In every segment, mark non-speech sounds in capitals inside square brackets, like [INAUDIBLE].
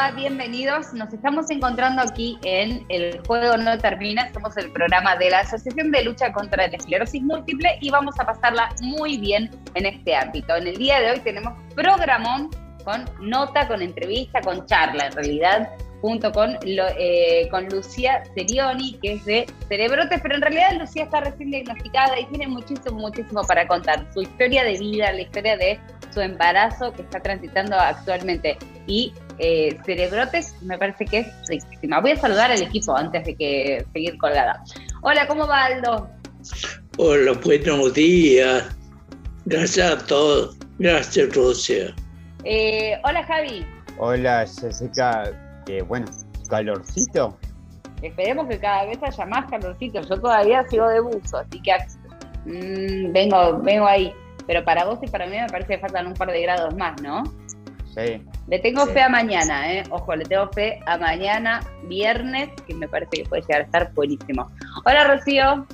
va? Bienvenidos. Nos estamos encontrando aquí en El Juego No Termina. Somos el programa de la Asociación de Lucha contra la Esclerosis Múltiple y vamos a pasarla muy bien en este ámbito. En el día de hoy tenemos programón con nota, con entrevista, con charla en realidad, junto con, eh, con Lucía Serioni, que es de Cerebrotes, pero en realidad Lucía está recién diagnosticada y tiene muchísimo, muchísimo para contar. Su historia de vida, la historia de su embarazo que está transitando actualmente y eh, Cerebrotes me parece que es riquísima. Voy a saludar al equipo antes de que seguir colgada. Hola, ¿cómo va Aldo? Hola, buenos días. Gracias a todos. Gracias, Rusia. Eh, hola, Javi. Hola, Jessica. Eh, bueno, calorcito. Esperemos que cada vez haya más calorcito. Yo todavía sigo de buzo, así que mm, vengo, vengo ahí. Pero para vos y para mí me parece que faltan un par de grados más, ¿no? Sí. Le tengo fe a mañana, ¿eh? Ojo, le tengo fe a mañana, viernes, que me parece que puede llegar a estar buenísimo. Hola, Rocío.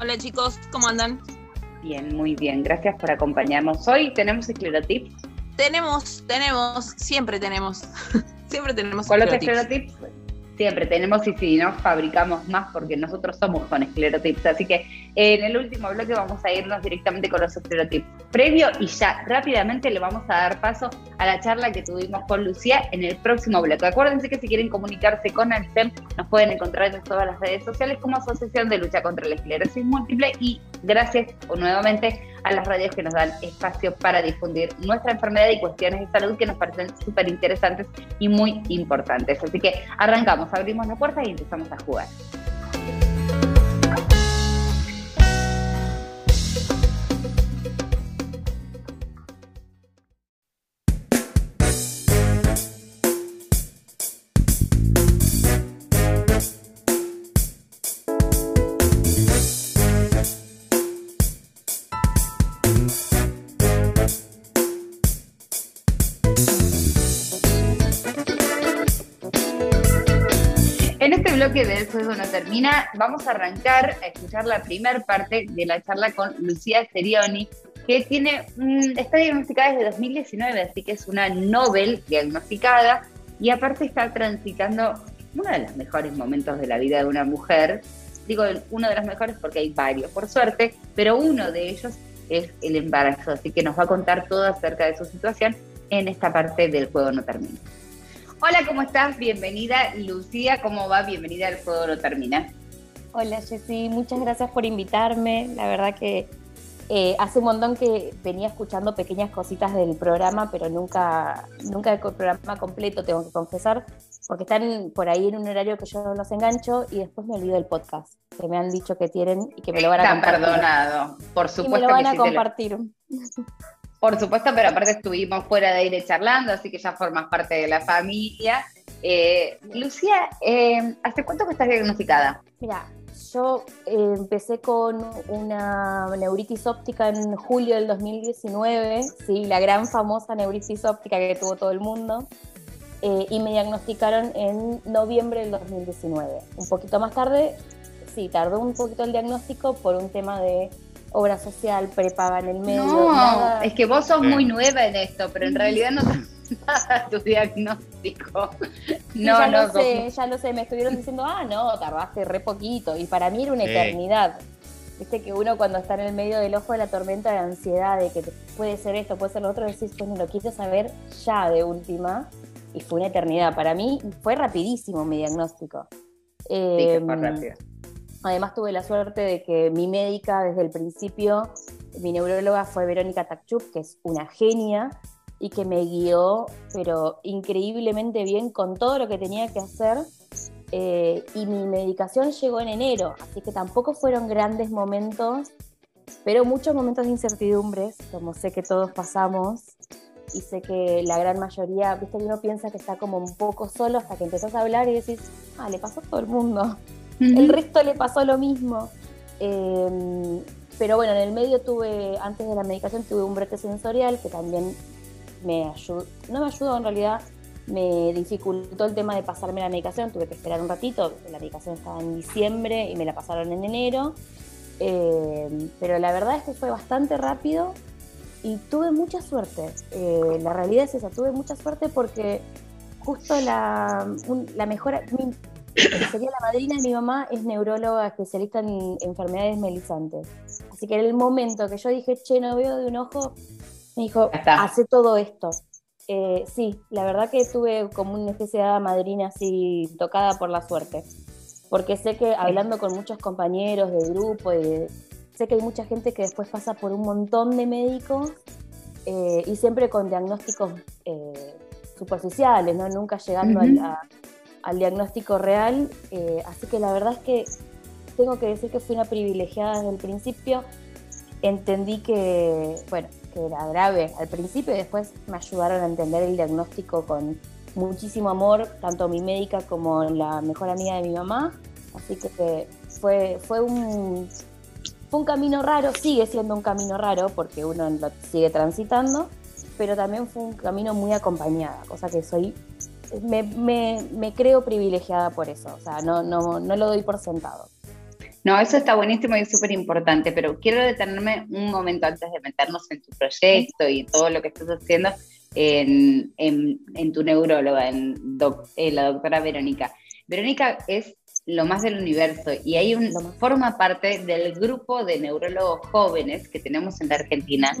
Hola, chicos, ¿cómo andan? Bien, muy bien. Gracias por acompañarnos. Hoy tenemos esclerotips. Tenemos, tenemos, siempre tenemos. [LAUGHS] siempre tenemos ¿Cuál es esclerotips? Siempre tenemos y si no, fabricamos más porque nosotros somos con esclerotips. Así que en el último bloque vamos a irnos directamente con los esclerotips. Previo y ya rápidamente le vamos a dar paso a la charla que tuvimos con Lucía en el próximo bloque. Acuérdense que si quieren comunicarse con STEM nos pueden encontrar en todas las redes sociales como Asociación de Lucha contra la Esclerosis Múltiple y gracias nuevamente a las radios que nos dan espacio para difundir nuestra enfermedad y cuestiones de salud que nos parecen súper interesantes y muy importantes. Así que arrancamos, abrimos la puerta y empezamos a jugar. Bloque de Eso no termina, vamos a arrancar a escuchar la primera parte de la charla con Lucía Serioni, que tiene, está diagnosticada desde 2019, así que es una Nobel diagnosticada y aparte está transitando uno de los mejores momentos de la vida de una mujer. Digo uno de los mejores porque hay varios, por suerte, pero uno de ellos es el embarazo, así que nos va a contar todo acerca de su situación en esta parte del juego no termina. Hola, ¿cómo estás? Bienvenida, Lucía. ¿Cómo va? Bienvenida al Juego No Termina. Hola, Jessy. Muchas gracias por invitarme. La verdad que eh, hace un montón que venía escuchando pequeñas cositas del programa, pero nunca, nunca el programa completo, tengo que confesar, porque están por ahí en un horario que yo no los engancho y después me olvido del podcast, que me han dicho que tienen y que me lo van a compartir. perdonado, por supuesto. Y me lo van a compartir. Por supuesto, pero aparte estuvimos fuera de aire charlando, así que ya formas parte de la familia. Eh, Lucía, eh, ¿hace cuánto que estás diagnosticada? Mira, yo eh, empecé con una neuritis óptica en julio del 2019, sí, la gran famosa neuritis óptica que tuvo todo el mundo, y me diagnosticaron en noviembre del 2019. Un poquito más tarde, sí, tardó un poquito el diagnóstico por un tema de obra social, prepaga en el medio. No, es que vos sos muy nueva en esto, pero en realidad no [LAUGHS] nada tu diagnóstico. No, ya lo sé, ya lo sé, me estuvieron diciendo, ah, no, tardaste re poquito, y para mí era una eternidad. Viste que uno cuando está en el medio del ojo de la tormenta de ansiedad, de que puede ser esto, puede ser lo otro, decís, bueno, lo quise saber ya de última, y fue una eternidad. Para mí fue rapidísimo mi diagnóstico. sí, que fue em, rápido. Además tuve la suerte de que mi médica desde el principio, mi neuróloga fue Verónica Takchuk, que es una genia y que me guió, pero increíblemente bien con todo lo que tenía que hacer. Eh, y mi medicación llegó en enero, así que tampoco fueron grandes momentos, pero muchos momentos de incertidumbres, como sé que todos pasamos, y sé que la gran mayoría, viste que uno piensa que está como un poco solo hasta que empezás a hablar y decís, ah, le pasó a todo el mundo. El resto le pasó lo mismo. Em, pero bueno, en el medio tuve, antes de la medicación, tuve un brote sensorial que también me ayudó, no me ayudó en realidad, me dificultó el tema de pasarme la medicación, tuve que esperar un ratito, la medicación estaba en diciembre y me la pasaron en enero, em, pero la verdad es que fue bastante rápido y tuve mucha suerte. Eh, la realidad es esa, tuve mucha suerte porque justo la, un- la mejor, mi- que sería la madrina de mi mamá, es neuróloga especialista en enfermedades melizantes. Así que en el momento que yo dije, che, no veo de un ojo, me dijo, hace todo esto. Eh, sí, la verdad que tuve como una especie de madrina así tocada por la suerte. Porque sé que hablando con muchos compañeros de grupo, y de- sé que hay mucha gente que después pasa por un montón de médicos eh, y siempre con diagnósticos eh, superficiales, ¿no? nunca llegando a- al diagnóstico real. eh, así que la verdad es que tengo que decir que fui una privilegiada desde el principio. Entendí que, bueno, que era grave al principio y después me ayudaron a entender el diagnóstico con muchísimo amor, tanto mi médica como la mejor amiga de mi mamá. Así que fue, fue un, fue un camino raro, sigue siendo un camino raro porque uno lo sigue transitando, pero también fue un camino muy acompañada, cosa que soy, me, me- me creo privilegiada por eso, o sea, no, no, no lo doy por sentado. No, eso está buenísimo y es súper importante, pero quiero detenerme un momento antes de meternos en tu proyecto y todo lo que estás haciendo en, en- en tu neuróloga, en, doc- en la doctora Verónica. Verónica es lo más del universo y hay un, forma parte del grupo de neurólogos jóvenes que tenemos en la Argentina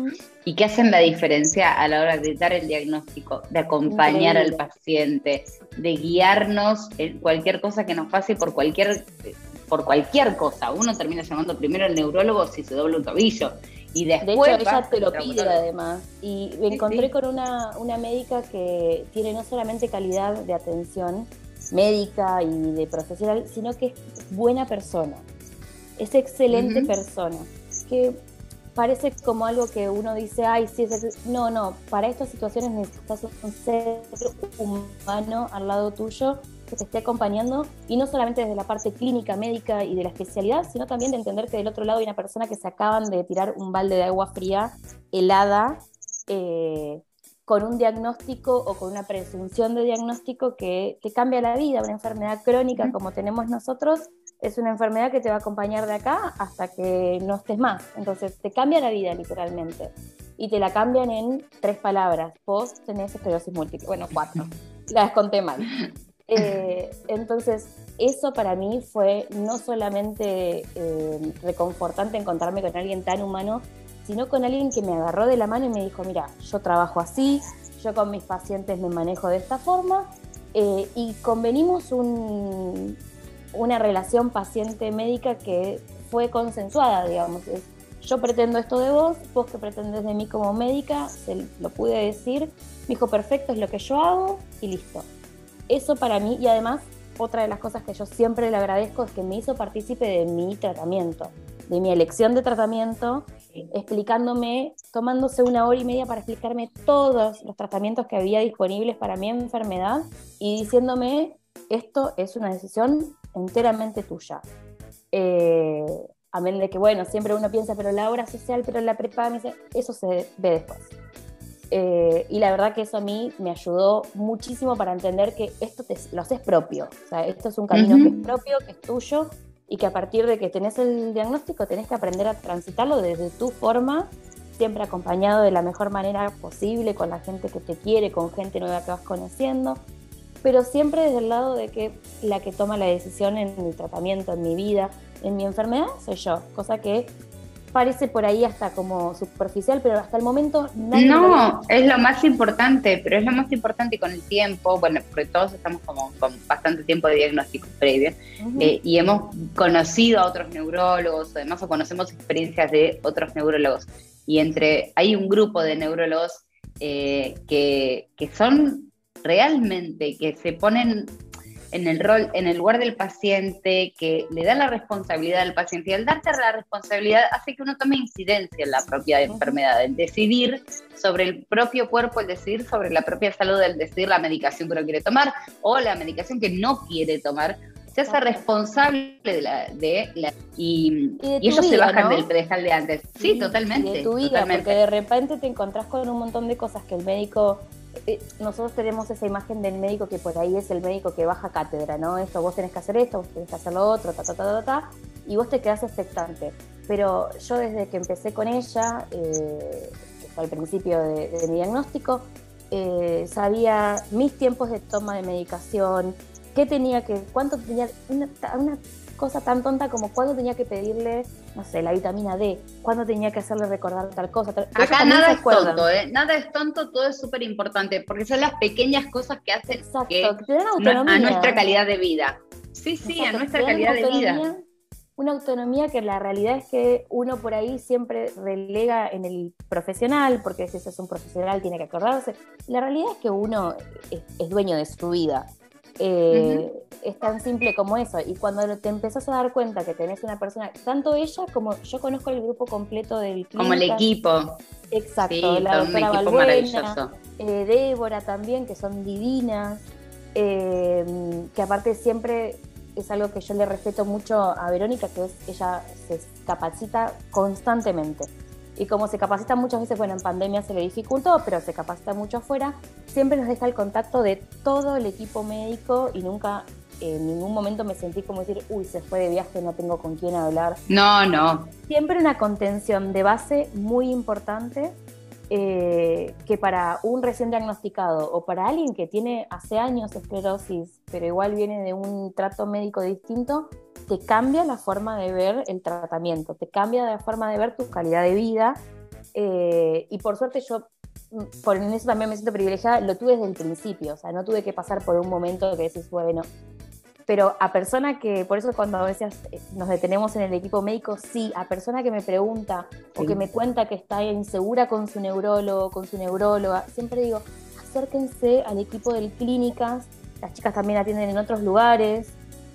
y que hacen la diferencia a la hora de dar el diagnóstico, de acompañar Increíble. al paciente, de guiarnos en cualquier cosa que nos pase por cualquier, por cualquier cosa. Uno termina llamando primero al neurólogo si se dobla un tobillo y De hecho, después ella te lo pide además. Y me Sí, encontré sí. con una, una médica que tiene no solamente calidad de atención médica y de profesional, sino que es buena persona. Es excelente persona. Que parece como algo que uno dice, ay, sí, es ex-". no, no, para estas situaciones necesitas un ser humano al lado tuyo que te esté acompañando y no solamente desde la parte clínica, médica y de la especialidad, sino también de entender que del otro lado hay una persona que se acaban de tirar un balde de agua fría, helada, eh, con un diagnóstico o con una presunción de diagnóstico que te cambia la vida, una enfermedad crónica como tenemos nosotros, es una enfermedad que te va a acompañar de acá hasta que no estés más. Entonces te cambia la vida literalmente. Y te la cambian en tres palabras. Vos tenés esclerosis múltiple. Bueno, cuatro. [LAUGHS] Las conté mal. Eh, entonces, eso para mí fue no solamente eh, reconfortante encontrarme con alguien tan humano, sino con alguien que me agarró de la mano y me dijo, mira, yo trabajo así, yo con mis pacientes me manejo de esta forma, eh, y convenimos un- una relación paciente-médica que fue consensuada, digamos. Yo pretendo esto de vos, vos que pretendes de mí como médica, se lo pude decir, me dijo, perfecto, es lo que yo hago y listo. Eso para mí, y además, otra de las cosas que yo siempre le agradezco es que me hizo partícipe de mi tratamiento, de mi elección de tratamiento, explicándome, tomándose una hora y media para explicarme todos los tratamientos que había disponibles para mi enfermedad y diciéndome, esto es una decisión enteramente tuya. Eh, amén de que, bueno, siempre uno piensa, pero la obra social, pero la dice, eso se ve después. Eh, y la verdad que eso a mí me ayudó muchísimo para entender que esto te, lo haces propio. O sea, esto es un camino que es propio, que es tuyo, y que a partir de que tenés el diagnóstico tenés que aprender a transitarlo desde tu forma, siempre acompañado de la mejor manera posible, con la gente que te quiere, con gente nueva que vas conociendo, pero siempre desde el lado de que la que toma la decisión en mi tratamiento, en mi vida, en mi enfermedad, soy yo, cosa que parece por ahí hasta como superficial, pero hasta el momento nadie me lo No, es lo más importante, pero es lo más importante con el tiempo, bueno, porque todos estamos como con bastante tiempo de diagnóstico previo Ujú. eh, y hemos conocido a otros neurólogos, además o conocemos experiencias de otros neurólogos y entre hay un grupo de neurólogos eh, que, que son realmente que se ponen en el rol, en el lugar del paciente, que le da la responsabilidad al paciente y al darte la responsabilidad hace que uno tome incidencia en la propia enfermedad, el decidir sobre el propio cuerpo, el decidir sobre la propia salud, el decidir la medicación que uno quiere tomar o la medicación que no quiere tomar, se hace responsable de la, de la y, Y de y ellos se bajan ¿no? del pedestal de antes. Sí, y totalmente. de tu vida, totalmente. porque de repente te encontrás con un montón de cosas que el médico, nosotros tenemos esa imagen del médico que por ahí es el médico que baja cátedra, ¿no? Esto, vos tenés que hacer esto, vos tenés que hacer lo otro, ta, ta, ta, ta, ta, y vos te quedás expectante. Pero yo desde que empecé con ella, eh, al principio de, de mi diagnóstico, eh, sabía mis tiempos de toma de medicación, qué tenía que, cuánto tenía, una, una cosa tan tonta como cuándo tenía que pedirle, no sé, la vitamina D, cuándo tenía que hacerle recordar tal cosa. Tal, Acá nada es tonto, ¿eh? Nada es tonto, todo es súper importante, porque son las pequeñas cosas que hacen Exacto, que que a nuestra calidad de vida. Sí, sí, Exacto, a nuestra calidad de vida. Una autonomía que la realidad es que uno por ahí siempre relega en el profesional, porque si ese es un profesional tiene que acordarse. La realidad es que uno es, es dueño de su vida. Eh, Es tan simple como eso. Y cuando te empezás a dar cuenta que tenés una persona, tanto ella como yo conozco el grupo completo del Como el clínica. equipo. Exacto, Sí, la doctora Balbuena, eh, Débora también, que son divinas, eh, que aparte siempre es algo que yo le respeto mucho a Verónica, que es ella se capacita constantemente. Y como se capacita muchas veces, bueno, en pandemia se le dificultó, pero se capacita mucho afuera, siempre nos deja el contacto de todo el equipo médico y nunca en ningún momento me sentí como decir, uy, se fue de viaje, no tengo con quién hablar No, no. siempre una contención de base muy importante eh, que para un recién diagnosticado o para alguien que tiene hace años esclerosis, pero igual viene de un trato médico distinto, te cambia la forma de ver el tratamiento, te cambia la forma de ver tu calidad de vida. eh, y por suerte yo, por eso también me siento privilegiada, lo tuve desde el principio, o sea, no tuve que pasar por un momento que decís, bueno, pero a persona que, por eso cuando a veces eh, nos detenemos en el equipo médico, sí, a persona que me pregunta o que me cuenta que está insegura con su neurólogo, con su neuróloga, siempre digo, acérquense al equipo del clínicas, las chicas también atienden en otros lugares,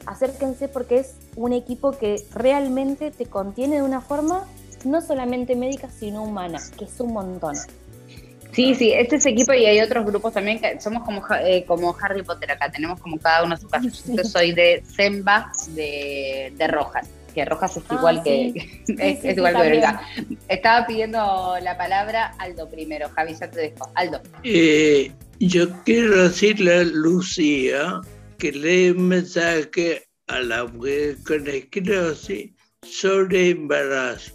acérquense porque es un equipo que realmente te contiene de una forma no solamente médica, sino humana, que es un montón. Sí, sí, este es equipo y hay otros grupos también que somos como, eh, como Harry Potter acá, tenemos como cada uno su casa. Yo [LAUGHS] soy de Zemba de, de Rojas, que Rojas es Ah, igual sí. que Sí, [LAUGHS] es, sí, es sí, igual que. Verónica. Estaba pidiendo la palabra Aldo primero, Javi, ya te dejo. Aldo. Eh, yo quiero decirle a Lucía que lee un mensaje a la mujer con esclerosis sobre embarazo.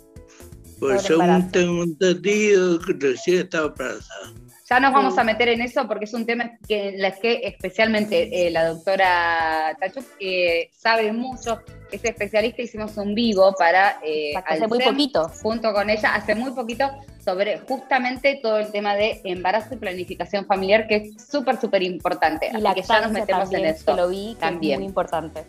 Por Sobre según tengo entendido que Lucía estaba embarazada. Ya nos vamos a meter en eso porque es un tema que, en la que especialmente eh, la doctora Tachuk eh, sabe mucho, es especialista, hicimos un vivo para eh, Hace muy poquito. junto con ella hace muy poquito sobre justamente todo el tema de embarazo y planificación familiar que es súper, súper importante. Y Así que ya nos metemos también, en que eso. lo vi, que también. es muy importante.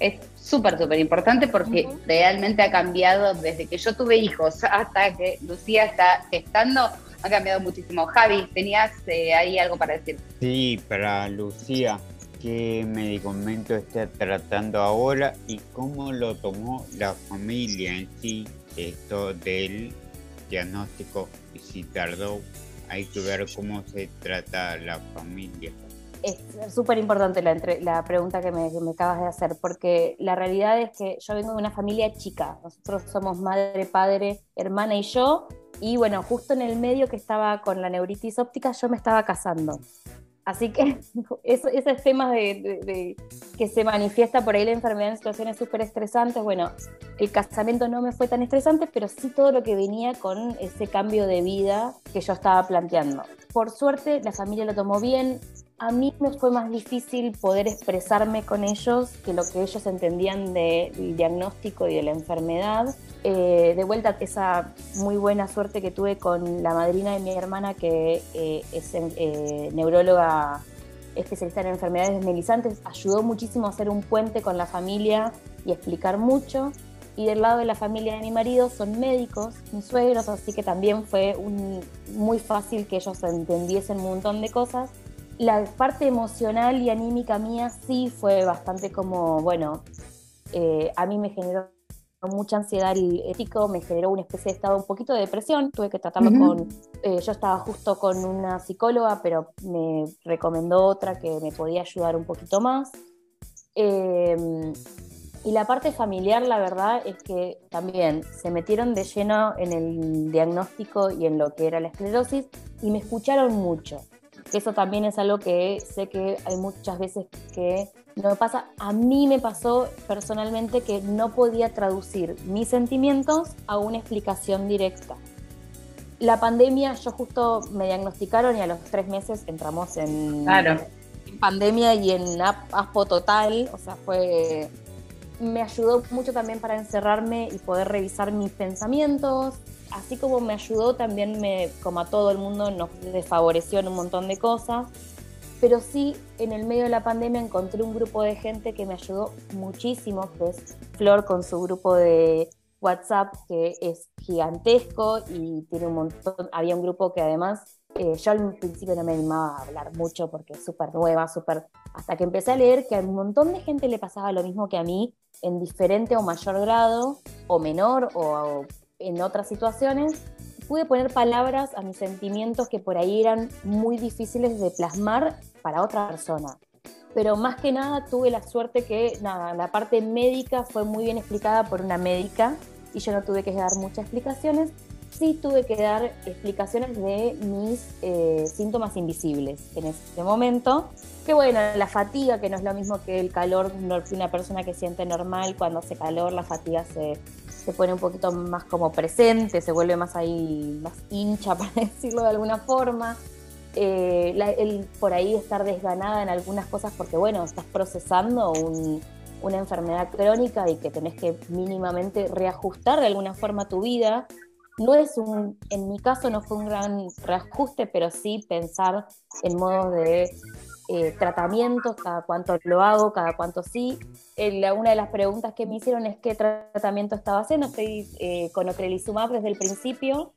Es súper, súper importante porque realmente ha cambiado desde que yo tuve hijos hasta que Lucía está gestando, ha cambiado muchísimo. Javi, ¿tenías eh, ahí algo para decir? Sí, para Lucía, ¿qué medicamento está tratando ahora y cómo lo tomó la familia en sí esto del diagnóstico? Y si tardó, hay que ver cómo se trata la familia. Es súper importante la, la pregunta que me, que me acabas de hacer, porque la realidad es que yo vengo de una familia chica. Nosotros somos madre, padre, hermana y yo. Y bueno, justo en el medio que estaba con la neuritis óptica, yo me estaba casando. Así que [LAUGHS] eso- esos temas de, de- de que se manifiesta por ahí la enfermedad en situaciones súper estresantes, bueno, el casamiento no me fue tan estresante, pero sí todo lo que venía con ese cambio de vida que yo estaba planteando. Por suerte, la familia lo tomó bien. A mí me fue más difícil poder expresarme con ellos que lo que ellos entendían del diagnóstico y de la enfermedad. Eh, de vuelta, esa muy buena suerte que tuve con la madrina de mi hermana, que eh, es eh, neuróloga especialista en enfermedades desmelizantes, ayudó muchísimo a hacer un puente con la familia y explicar mucho. Y del lado de la familia de mi marido son médicos, mis suegros, así que también fue muy fácil que ellos entendiesen un montón de cosas. La parte emocional y anímica mía sí fue bastante como, bueno, eh, a mí me generó mucha ansiedad el ético, me generó una especie de estado un poquito de depresión, tuve que tratarlo con, eh, yo estaba justo con una psicóloga, pero me recomendó otra que me podía ayudar un poquito más. Eh, y la parte familiar, la verdad es que también se metieron de lleno en el diagnóstico y en lo que era la esclerosis y me escucharon mucho. Que Eso también es algo que sé que hay muchas veces que no me pasa. A mí me pasó personalmente que no podía traducir mis sentimientos a una explicación directa. la pandemia, yo justo me diagnosticaron y a los tres meses entramos en, Claro. en pandemia y en aspo total, o sea, fue... Me ayudó mucho también para encerrarme y poder revisar mis pensamientos, así como me ayudó también, me, como a todo el mundo, nos desfavoreció en un montón de cosas, pero sí en el medio de la pandemia encontré un grupo de gente que me ayudó muchísimo, que es Flor con su grupo de WhatsApp que es gigantesco y tiene un montón, había un grupo que además eh, yo al principio no me animaba a hablar mucho porque es súper nueva, súper... Hasta que empecé a leer que a un montón de gente le pasaba lo mismo que a mí, en diferente o mayor grado, o menor, o, o en otras situaciones, pude poner palabras a mis sentimientos que por ahí eran muy difíciles de plasmar para otra persona. Pero más que nada tuve la suerte que, nada, la parte médica fue muy bien explicada por una médica y yo no tuve que dar muchas explicaciones. Sí tuve que dar explicaciones de mis eh, síntomas invisibles en ese momento. Que bueno, la fatiga, que no es lo mismo que el calor, una persona que siente normal, cuando hace calor la fatiga se, se pone un poquito más como presente, se vuelve más ahí, más hincha, [LAUGHS] para decirlo de alguna forma. Eh, el por ahí estar desganada en algunas cosas porque, bueno, estás procesando un- una enfermedad crónica y que tenés que mínimamente reajustar de alguna forma tu vida. No es un, en mi caso no fue un gran reajuste, pero sí pensar en modos de eh, tratamientos, cada cuánto lo hago, cada cuánto sí. La- una de las preguntas que me hicieron es qué tratamiento estaba haciendo. Estoy eh, con ocrelizumab desde el principio,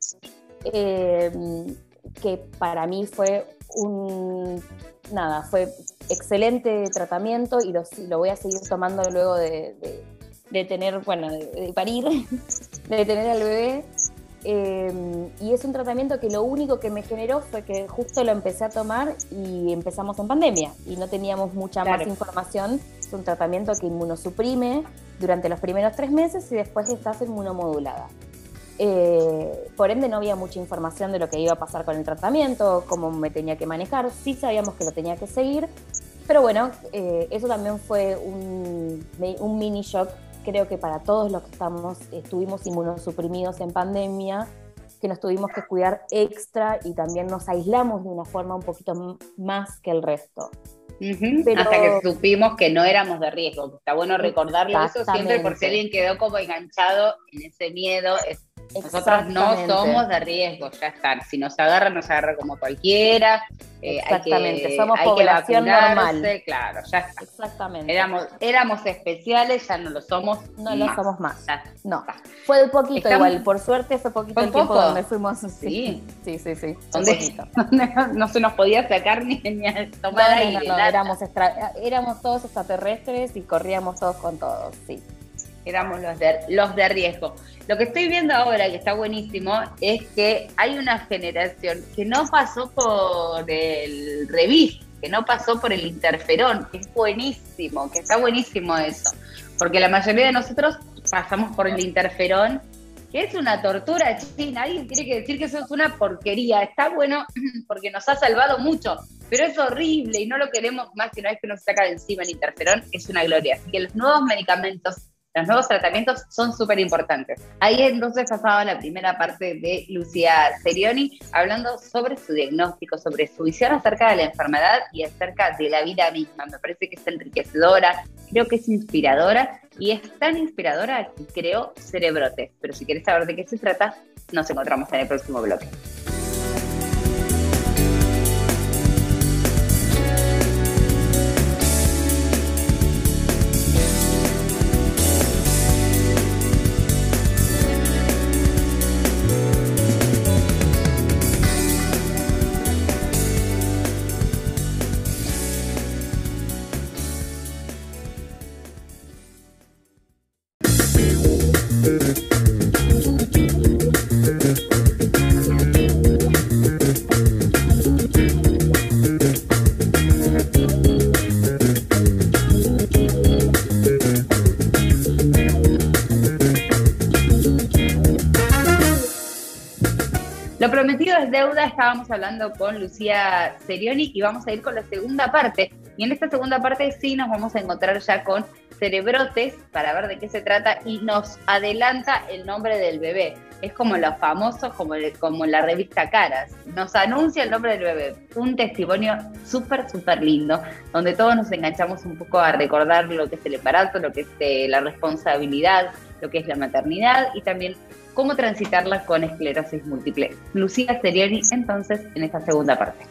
eh, que para mí fue un, nada, fue excelente tratamiento y lo, lo voy a seguir tomando luego de, de- tener, bueno, de parir, [LAUGHS] de tener al bebé. Eh, y es un tratamiento que lo único que me generó fue que justo lo empecé a tomar y empezamos en pandemia y no teníamos mucha Claro. más información. Es un tratamiento que inmunosuprime durante los primeros tres meses y después estás inmunomodulada. Eh, por ende no había mucha información de lo que iba a pasar con el tratamiento, cómo me tenía que manejar, sí sabíamos que lo tenía que seguir, pero bueno, eh, eso también fue un mini shock, creo que para todos los que estamos, estuvimos inmunosuprimidos en pandemia, que nos tuvimos que cuidar extra y también nos aislamos de una forma un poquito más que el resto. Pero- Hasta que supimos que no éramos de riesgo. Está bueno recordarlo eso siempre por si alguien quedó como enganchado en ese miedo. Nosotros no somos de riesgo, ya está. Si nos agarra, nos agarra como cualquiera. eh, hay que- Exactamente, somos hay que población vacunarse, normal. Claro, ya está. Exactamente. Éramos, éramos especiales, ya no lo somos. no lo somos más. Ya No, está. fue poquito Estamos- igual, por suerte fue poquito ¿Fue el tiempo poco? donde fuimos. Sí, Sí. sí, sí, sí, fue [LAUGHS] no se nos podía sacar ni, ni a tomar no, aire. no, no, éramos, extra- éramos todos extraterrestres y corríamos todos con todos, sí. Éramos los de, los de riesgo. Lo que estoy viendo ahora, que está buenísimo, es que hay una generación que no pasó por el revis, que no pasó por el interferón, que es buenísimo, que está buenísimo eso. Porque la mayoría de nosotros pasamos por el interferón, que es una tortura, sí, nadie tiene que decir que eso es una porquería. Está bueno [CLEARS THROAT] porque nos ha salvado mucho, pero es horrible y no lo queremos más que una vez que nos saca de encima el interferón, es una gloria. Así que los nuevos medicamentos los nuevos tratamientos son súper importantes. Ahí entonces pasaba la primera parte de Lucía Serioni hablando sobre su diagnóstico, sobre su visión acerca de la enfermedad y acerca de la vida misma. Me parece que es enriquecedora, creo que es inspiradora y es tan inspiradora que creó Cerebrotes. Pero si quieres saber de qué se trata, nos encontramos en el próximo bloque. Deuda, estábamos hablando con Lucía Serioni y vamos a ir con la segunda parte. Y en esta segunda parte sí nos vamos a encontrar ya con cerebrotes para ver de qué se trata y nos adelanta el nombre del bebé. Es como los famosos, como, como la revista Caras. Nos anuncia el nombre del bebé. Un testimonio súper, súper lindo, donde todos nos enganchamos un poco a recordar lo que es el embarazo, lo que es eh, la responsabilidad, lo que es la maternidad y también cómo transitarla con esclerosis múltiple. Lucía Serioni, entonces, en esta segunda parte.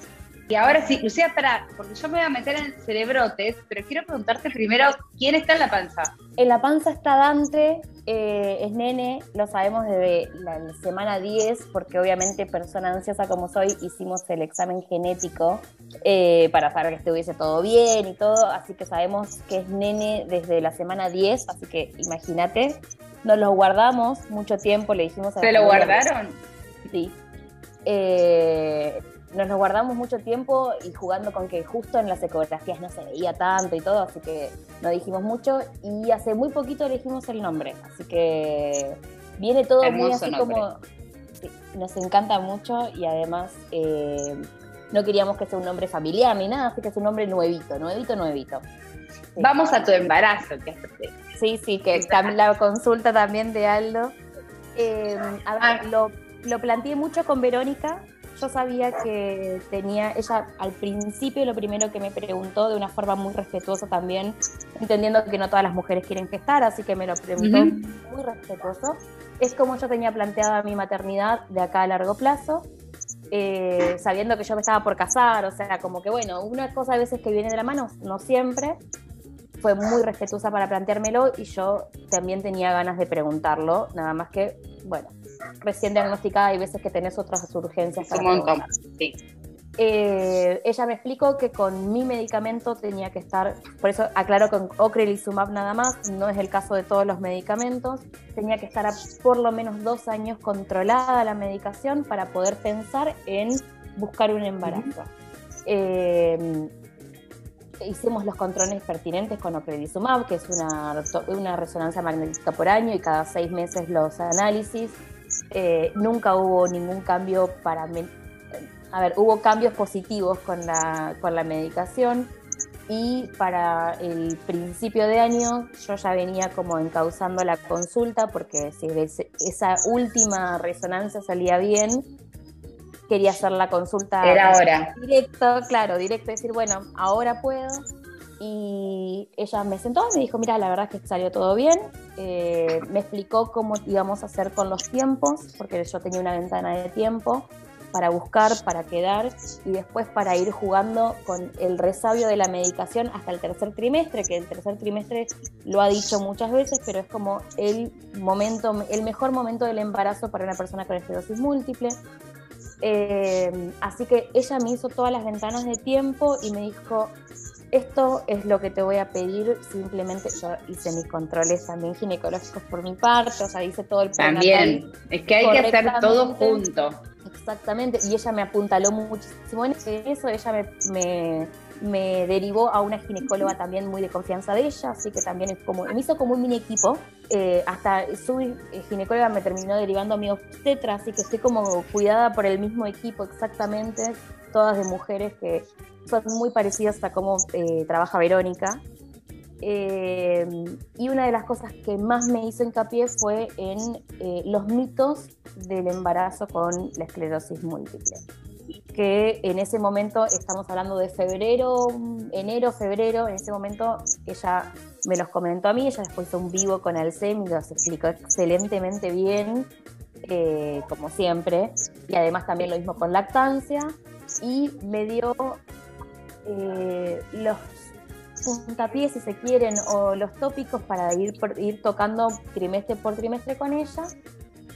Y ahora sí, Lucía, espera, porque yo me voy a meter en cerebrotes, pero quiero preguntarte primero, ¿quién está en la panza? En la panza está Dante, eh, es nene, lo sabemos desde la semana 10, porque obviamente persona ansiosa como soy, hicimos el examen genético eh, para saber que estuviese todo bien y todo, así que sabemos que es nene desde la semana 10, así que imagínate, nos lo guardamos mucho tiempo, le dijimos a ¿Se lo guardaron? Sí. Eh, nos lo guardamos mucho tiempo y jugando con que justo en las ecografías no se veía tanto y todo, así que no dijimos mucho y hace muy poquito elegimos el nombre, así que viene todo muy así como... nos encanta mucho y además eh, no queríamos que sea un nombre familiar ni nada, así que es un nombre nuevito, nuevito, nuevito. Vamos a tu embarazo, que Sí, sí, que la consulta también de Aldo. Eh, a ver, ah. lo, lo planteé mucho con Verónica yo sabía que tenía, ella al principio lo primero que me preguntó de una forma muy respetuosa también, entendiendo que no todas las mujeres quieren gestar, así que me lo preguntó muy respetuoso, es como yo tenía planteada mi maternidad de acá a largo plazo, eh, sabiendo que yo me estaba por casar, o sea, como que bueno, una cosa a veces que viene de la mano, no siempre, fue muy respetuosa para planteármelo y yo también tenía ganas de preguntarlo, nada más que, bueno, recién diagnosticada, hay veces que tenés otras urgencias. sí. Eh, ella me explicó que con mi medicamento tenía que estar, por eso aclaro con ocrelizumab nada más, no es el caso de todos los medicamentos, tenía que estar a por lo menos dos años controlada la medicación para poder pensar en buscar un embarazo. Eh, hicimos los controles pertinentes con ocrelizumab, que es una, una resonancia magnética por año y cada seis meses los análisis. Eh, nunca hubo ningún cambio para... A ver, hubo cambios positivos con la, con la medicación y para el principio de año yo ya venía como encauzando la consulta porque si esa última resonancia salía bien, quería hacer la consulta. Era ahora. Directo, claro, directo, decir, bueno, ahora puedo y ella me sentó y me dijo, mira, la verdad es que salió todo bien. Eh, me explicó cómo íbamos a hacer con los tiempos, porque yo tenía una ventana de tiempo para buscar, para quedar y después para ir jugando con el resabio de la medicación hasta el tercer trimestre, que el tercer trimestre lo ha dicho muchas veces, pero es como el momento, el mejor momento del embarazo para una persona con esclerosis múltiple. Eh, así que ella me hizo todas las ventanas de tiempo y me dijo, esto es lo que te voy a pedir, simplemente yo hice mis controles también ginecológicos por mi parte, o sea, hice todo el plan. También, es que hay que hacer todo junto. Exactamente, y ella me apuntaló muchísimo en eso, ella me, me, derivó a una ginecóloga también muy de confianza de ella, así que también es como, me hizo como un mini equipo, eh, hasta su eh, ginecóloga me terminó derivando a mi obstetra, así que estoy como cuidada por el mismo equipo exactamente, todas de mujeres que son muy parecidas a cómo eh, trabaja Verónica. Eh, y una de las cosas que más me hizo hincapié fue en eh, los mitos del embarazo con la esclerosis múltiple. Que en ese momento, estamos hablando de febrero, enero, febrero, en ese momento ella me los comentó a mí, ella después hizo un vivo con y los explicó excelentemente bien, como siempre, y además también lo mismo con lactancia, y me dio eh, los puntapiés, si se quieren, o los tópicos para ir, ir tocando trimestre por trimestre con ella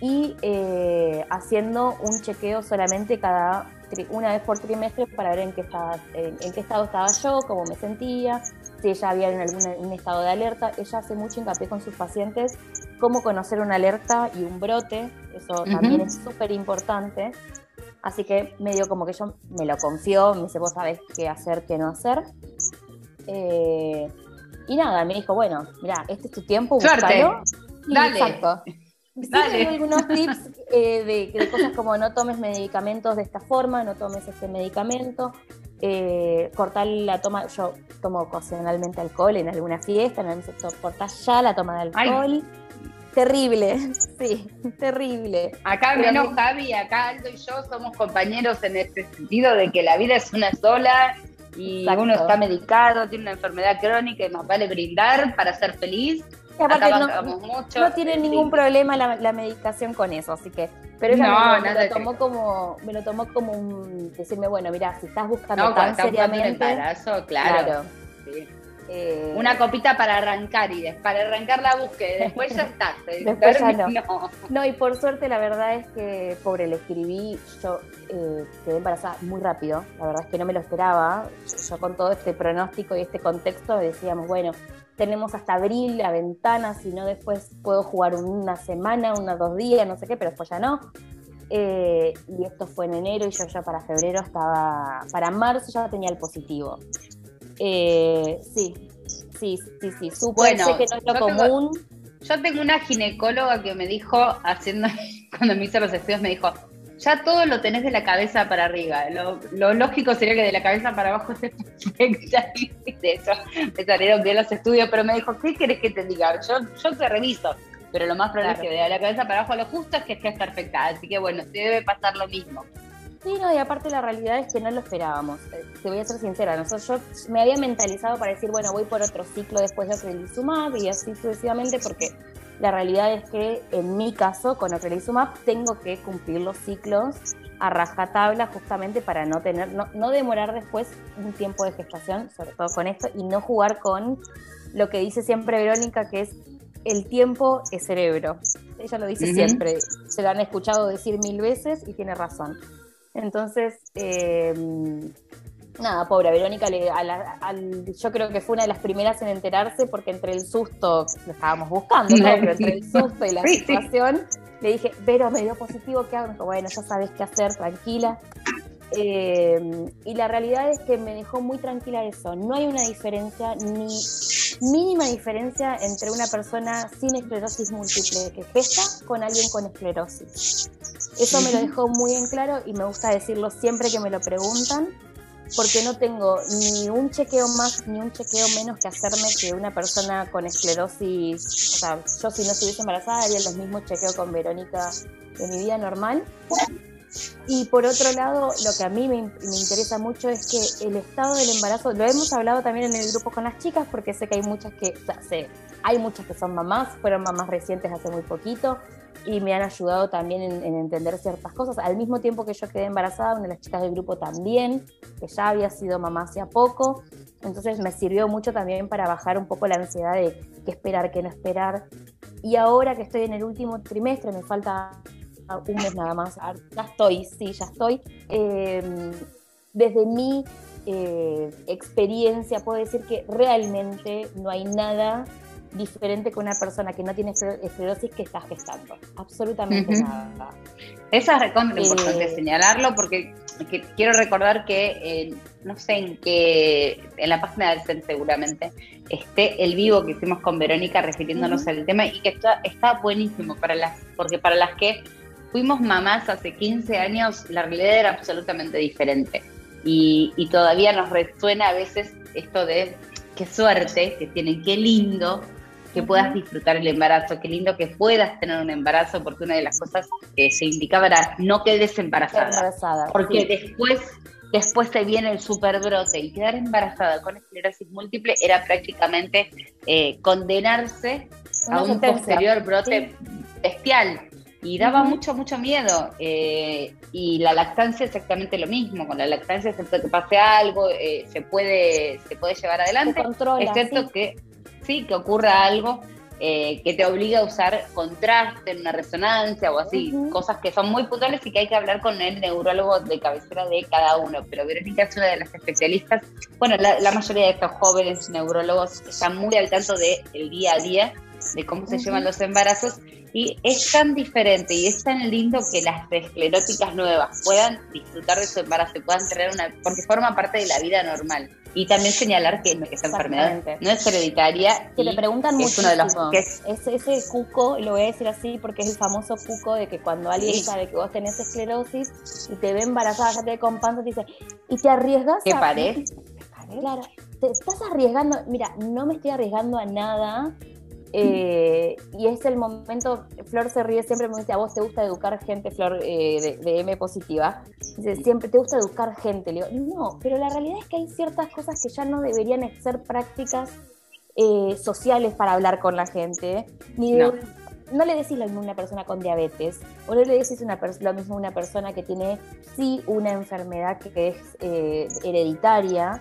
y eh, haciendo un chequeo solamente cada una vez por trimestre para ver en qué, estaba, en, qué estado estaba yo, cómo me sentía, si ella había en algún estado de alerta. Ella hace mucho hincapié con sus pacientes cómo conocer una alerta y un brote, eso también es súper importante. Así que medio como que yo me lo confió, me dice, vos sabés qué hacer, qué no hacer. Eh, y nada, me dijo, bueno, mira, este es tu tiempo, búscalo. Dale. Exacto. Dale. algunos tips eh, de, cosas como no tomes medicamentos de esta forma, no tomes este medicamento. eh, cortar la toma, yo tomo ocasionalmente alcohol en alguna fiesta, me dice, cortar ya la toma de alcohol. Terrible, [LAUGHS] sí, terrible. Acá menos Javi, acá Aldo y yo somos compañeros en este sentido de que la vida es una sola y uno está medicado, tiene una enfermedad crónica y nos vale brindar para ser feliz. Y aparte no, mucho, no tiene ningún problema la, medicación con eso, así que. Pero ella me, lo tomó como, me lo tomó como un decirme, bueno, mira, si estás buscando tan seriamente. embarazo, claro. Eh, una copita para arrancar y para arrancar la búsqueda, después ya está. [LAUGHS] después ya no. no. y por suerte la verdad es que, pobre, le escribí, yo eh, quedé embarazada muy rápido, la verdad es que no me lo esperaba. Yo con todo este pronóstico y este contexto decíamos, bueno, tenemos hasta abril la ventana, si no después puedo jugar una semana, unos dos días, no sé qué, pero después ya no. Eh, y esto fue en enero y yo ya para febrero estaba, para marzo ya tenía el positivo. Eh, sí, sí, sí, sí, súper, sé que no es lo común. yo tengo una ginecóloga que me dijo, haciendo, [LAUGHS] cuando me hizo los estudios, me dijo, ya todo lo tenés de la cabeza para arriba. Lo, lógico sería que de la cabeza para abajo se [LAUGHS] ya de eso me salieron bien los estudios, pero me dijo, ¿qué querés que te diga? Yo, yo te reviso. Pero lo más probable es que de la cabeza para abajo lo justo es que estés perfecta. Así que bueno, te debe pasar lo mismo. Sí, no, y aparte la realidad es que no lo esperábamos. Eh, te voy a ser sincera, nosotros, yo me había mentalizado para decir, bueno, voy por otro ciclo después de Ocrelizumab y así sucesivamente, porque la realidad es que en mi caso, con Ocrelizumab, tengo que cumplir los ciclos a rajatabla justamente para no tener, no, no demorar después un tiempo de gestación, sobre todo con esto, y no jugar con lo que dice siempre Verónica, que es el tiempo es cerebro. Ella lo dice siempre, se lo han escuchado decir mil veces y tiene razón. Entonces, eh, nada, pobre Verónica, yo creo que fue una de las primeras en enterarse porque entre el susto, lo estábamos buscando, pero entre el [LAUGHS] susto y la situación, le dije, Vero, me dio positivo, ¿qué hago? Bueno, ya sabes qué hacer, tranquila. Eh, y la realidad es que me dejó muy tranquila eso. No hay una diferencia, ni mínima diferencia entre una persona sin esclerosis múltiple que gesta con alguien con esclerosis. Eso me lo dejó muy en claro y me gusta decirlo siempre que me lo preguntan, porque no tengo ni un chequeo más ni un chequeo menos que hacerme que una persona con esclerosis. O sea, yo si no estuviese embarazada haría los mismos chequeos con Verónica de mi vida normal. Y por otro lado, lo que a mí me, interesa mucho es que el estado del embarazo, lo hemos hablado también en el grupo con las chicas, porque sé que hay muchas que, o sea, sé, hay muchas que son mamás, fueron mamás recientes hace muy poquito, y me han ayudado también en, entender ciertas cosas. Al mismo tiempo que yo quedé embarazada, una de las chicas del grupo también, que ya había sido mamá hacía poco. Entonces me sirvió mucho también para bajar un poco la ansiedad de qué esperar, qué no esperar. Y ahora que estoy en el último trimestre, me falta un mes nada más. Ya estoy, sí, ya estoy. Em, desde mi eh, experiencia puedo decir que realmente no hay nada diferente que una persona que no tiene esclerosis que está gestando. Absolutamente nada. Eso es importante eh, señalarlo porque quiero recordar que, no sé en qué, en la página del CEN seguramente, esté el vivo que hicimos con Verónica refiriéndonos al tema y que está, está buenísimo para las, porque para las que fuimos mamás hace 15 años, la realidad era absolutamente diferente. Y, y todavía nos resuena a veces esto de qué suerte que tienen, qué lindo que puedas disfrutar el embarazo, qué lindo que puedas tener un embarazo, porque una de las cosas que se indicaba era no quedes embarazada. porque después, después te viene el superbrote y quedar embarazada con esclerosis múltiple era prácticamente eh, condenarse a un posterior brote bestial. Y daba mucho, mucho miedo. Eh, y la lactancia exactamente lo mismo. Con la lactancia, excepto que pase algo, eh, se, puede, se puede llevar adelante. excepto que sí, que ocurra algo eh, que te obliga a usar contraste en una resonancia o así, cosas que son muy puntuales y que hay que hablar con el neurólogo de cabecera de cada uno. Pero Verónica es una de las especialistas. Bueno, la, mayoría de estos jóvenes neurólogos están muy al tanto del día a día, de cómo se llevan los embarazos Y es tan diferente y es tan lindo que las escleróticas nuevas puedan disfrutar de su embarazo puedan tener una, porque forma parte de la vida normal. Y también señalar que esta enfermedad no es hereditaria. Que le preguntan mucho. uno de los que es, ese cuco, lo voy a decir así porque es el famoso cuco de que cuando alguien sabe que vos tenés esclerosis y te ve embarazada, ya te ve con panza, te dice, ¿y te arriesgas? ¿Qué parece? [LAUGHS] Claro, te estás arriesgando, mira, no me estoy arriesgando a nada, eh, y es el momento, Flor se ríe siempre, me dice, a vos te gusta educar gente, Flor, eh, de, M positiva. Dice, siempre te gusta educar gente. Le digo, no, pero la realidad es que hay ciertas cosas que ya no deberían ser prácticas eh, sociales para hablar con la gente. Ni no. no. le decís lo mismo a una persona con diabetes, o no le decís una lo mismo a una persona que tiene sí una enfermedad que es hereditaria,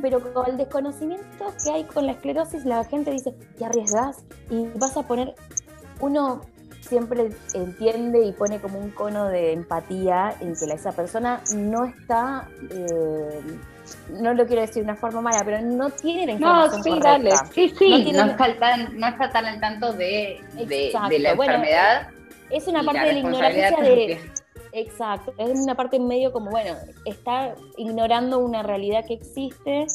pero con el desconocimiento que hay con la esclerosis, la gente dice, te arriesgas y vas a poner, uno siempre entiende y pone como un cono de empatía en que esa persona no está, eh, no lo quiero decir de una forma mala, pero no tiene la información no, sí, Dale. Sí, sí, no, está tan, no, está tan, al tanto de, de, la enfermedad. Es una parte de la ignorancia de Exacto, es una parte medio como, bueno, está ignorando una realidad que existe,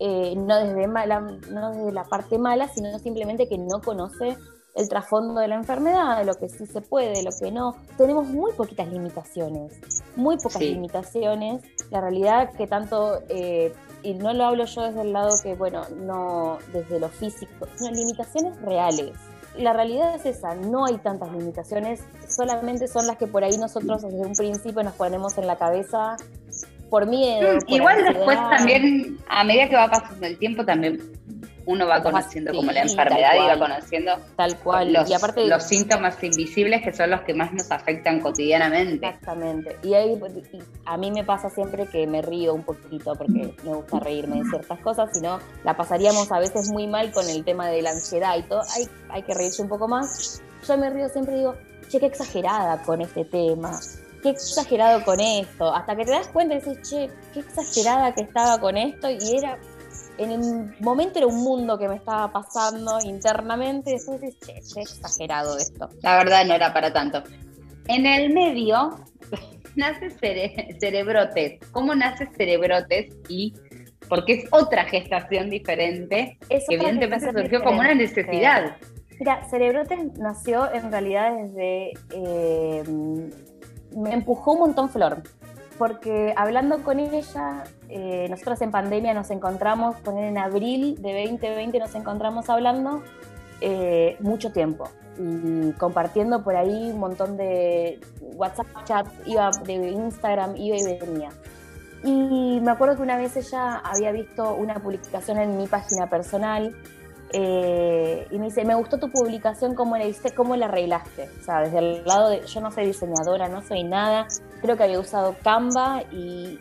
eh, no, desde mala, no desde la parte mala, sino simplemente que no conoce el trasfondo de la enfermedad, de lo que sí se puede, de lo que no. Tenemos muy poquitas limitaciones, muy pocas limitaciones. La realidad que tanto, eh, y no lo hablo yo desde el lado que, bueno, no desde lo físico, sino limitaciones reales la realidad es esa, no hay tantas limitaciones, solamente son las que por ahí nosotros desde un principio nos ponemos en la cabeza por miedo. Mm, igual después también, a medida que va pasando el tiempo, también uno va conociendo como la enfermedad y va conociendo tal cual los, y aparte los síntomas invisibles que son los que más nos afectan cotidianamente. Exactamente. Y ahí a mí me pasa siempre que me río un poquito porque me gusta reírme de ciertas cosas si no la pasaríamos a veces muy mal con el tema de la ansiedad y todo. Hay, hay que reírse un poco más. Yo me río siempre y digo che qué exagerada con este tema qué exagerado con esto hasta que te das cuenta y dices che qué exagerada que estaba con esto y era en el momento era un mundo que me estaba pasando internamente, y después dices, che, che, exagerado esto. La verdad no era para tanto. En el medio [LAUGHS] nace Cerebrotes. ¿Cómo nace Cerebrotes? Y porque es otra gestación diferente, que evidentemente surgió como una necesidad. Mira, Cerebrotes nació en realidad desde... Eh, me empujó un montón Flor porque hablando con ella, eh, nosotros en pandemia nos encontramos, poner en abril de 2020 nos encontramos hablando eh, mucho tiempo y compartiendo por ahí un montón de WhatsApp chat, iba de Instagram, iba y venía. Y me acuerdo que una vez ella había visto una publicación en mi página personal eh, y me dice, me gustó tu publicación, ¿cómo la hiciste? ¿Cómo la arreglaste? O sea, desde el lado de, yo no soy diseñadora, no soy nada, creo que había usado Canva y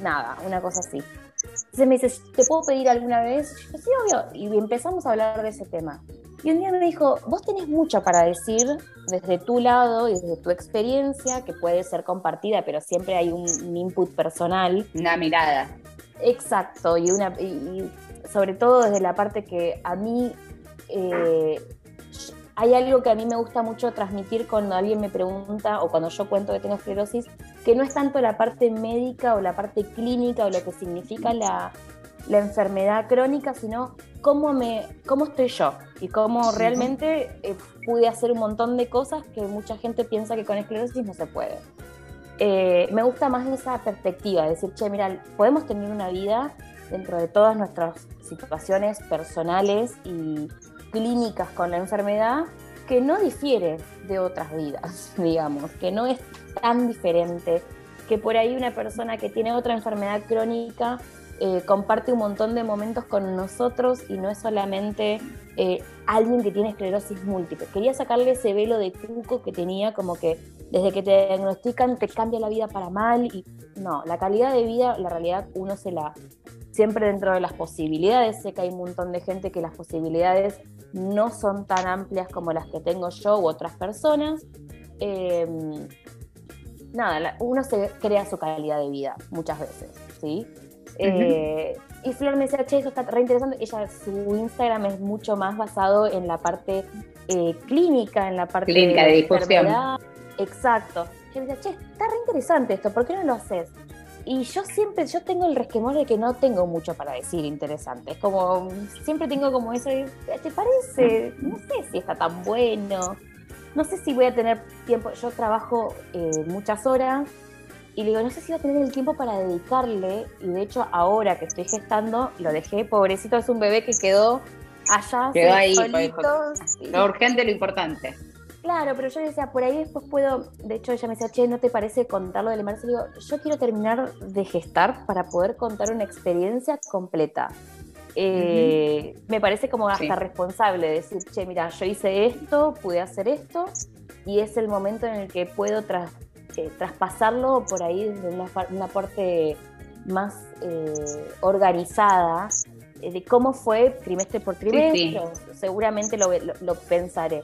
nada, una cosa así. Entonces me dice, ¿te puedo pedir alguna vez? Yo, sí, obvio. Y empezamos a hablar de ese tema. Y un día me dijo, vos tenés mucho para decir desde tu lado y desde tu experiencia, que puede ser compartida, pero siempre hay un, input personal. Una mirada. Exacto, y, una, y sobre todo desde la parte que a mí eh, hay algo que a mí me gusta mucho transmitir cuando alguien me pregunta o cuando yo cuento que tengo esclerosis, que no es tanto la parte médica o la parte clínica o lo que significa la, enfermedad crónica, sino cómo, me, cómo estoy yo y cómo realmente eh, pude hacer un montón de cosas que mucha gente piensa que con esclerosis no se puede. Eh, me gusta más esa perspectiva, decir, che, mira, podemos tener una vida dentro de todas nuestras situaciones personales y clínicas con la enfermedad que no difiere de otras vidas, [LAUGHS] digamos, que no es tan diferente, que por ahí una persona que tiene otra enfermedad crónica eh, comparte un montón de momentos con nosotros y no es solamente eh, alguien que tiene esclerosis múltiple. Quería sacarle ese velo de cuco que tenía, como que desde que te diagnostican te cambia la vida para mal y no, la calidad de vida, la realidad uno se la siempre dentro de las posibilidades. Sé que hay un montón de gente que las posibilidades no son tan amplias como las que tengo yo u otras personas. Em, nada, uno se crea su calidad de vida muchas veces, ¿sí? Eh, y Flor me decía, che, eso está re interesante. Ella, su Instagram es mucho más basado en la parte eh, clínica, en la parte Clínica de difusión. enfermedad. Exacto. Yo me decía, che, está re interesante esto, ¿por qué no lo haces? Y yo siempre, yo tengo el resquemor de que no tengo mucho para decir interesante. Es como, siempre tengo como eso, de, ¿te parece? No sé si está tan bueno. No sé si voy a tener tiempo. Yo trabajo eh, muchas horas y le digo, no sé si voy a tener el tiempo para dedicarle. Y de hecho, ahora que estoy gestando, lo dejé, pobrecito, es un bebé que quedó allá. Quedó ahí, solito. Lo urgente, lo importante. Claro, pero yo le decía, por ahí después puedo, de hecho ella me decía, che, ¿no te parece contarlo del embarazo? Le digo, yo quiero terminar de gestar para poder contar una experiencia completa. Eh, Me parece como hasta Sí. responsable decir, che, mira, yo hice esto, pude hacer esto, y es el momento en el que puedo tras- eh, traspasarlo por ahí desde una, una parte más eh, organizada de cómo fue trimestre por trimestre, sí. seguramente lo, lo- lo pensaré.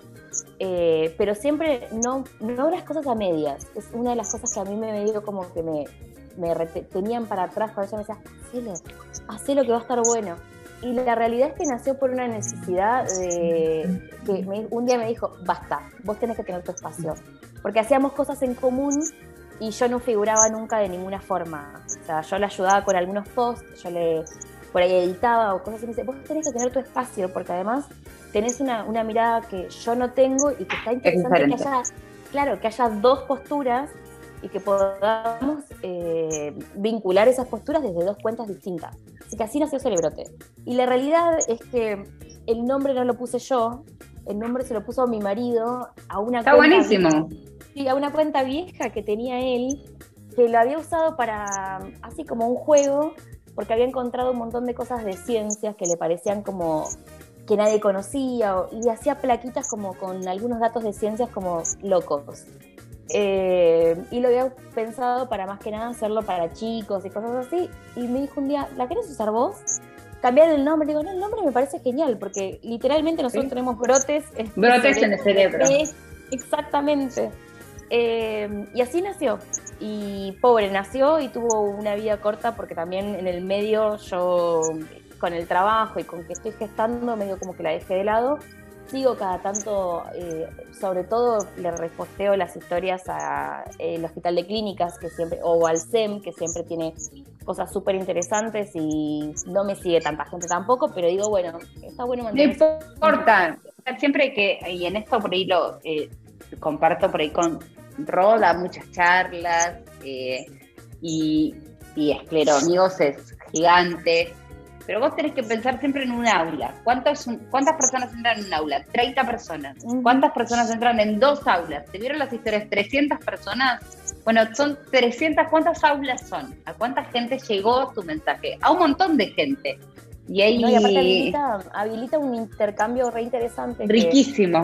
Eh, pero siempre no, no las cosas a medias. Es una de las cosas que a mí me medio como que me, me tenían para atrás cuando ella me decía, hacelo, hacelo que va a estar bueno. Y la realidad es que nació por una necesidad de que me- un día me dijo, basta, vos tenés que tener tu espacio. Porque hacíamos cosas en común y yo no figuraba nunca de ninguna forma. O sea, yo le ayudaba con algunos posts, yo le por ahí editaba o cosas así. Me dice, vos tenés que tener tu espacio porque además tenés una, una mirada que yo no tengo y que está interesante que haya, claro, que haya dos posturas y que podamos eh, vincular esas posturas desde dos cuentas distintas. Así que así nació Celebrote. Y la realidad es que el nombre no lo puse yo, el nombre se lo puso mi marido a una Está cuenta buenísimo. Sí, a una cuenta vieja que tenía él, que lo había usado para, así como un juego, porque había encontrado un montón de cosas de ciencias que le parecían como que nadie conocía, o- y hacía plaquitas como con algunos datos de ciencias como locos. Eh, y lo había pensado para más que nada hacerlo para chicos y cosas así, y me dijo un día, ¿la querés usar vos? Cambiar el nombre, digo, no, el nombre me parece genial, porque literalmente nosotros Sí. tenemos brotes. Brotes en el cerebro. Exactamente. Eh, y así nació. Y pobre, nació y tuvo una vida corta porque también en el medio yo, con el trabajo y con que estoy gestando, medio como que la dejé de lado. Sigo cada tanto, eh, sobre todo le reposteo las historias al Hospital de Clínicas que siempre, o al SEM, que siempre tiene cosas súper interesantes y no me sigue tanta gente tampoco, pero digo, bueno, está bueno No mantener importa. Siempre que, y en esto por ahí lo eh, comparto por ahí con Roda, muchas charlas, eh, y, y esclerónigos es gigante. Pero vos tenés que pensar siempre en un aula. ¿Cuántos, ¿Cuántas personas entran en un aula? 30 personas. Ujú. ¿Cuántas personas entran en dos aulas? ¿Te vieron las historias? ¿300 personas? Bueno, son 300. ¿Cuántas aulas son? ¿A cuánta gente llegó tu mensaje? A un montón de gente. Y ahí. No, y aparte habilita, habilita un intercambio re interesante. riquísimo.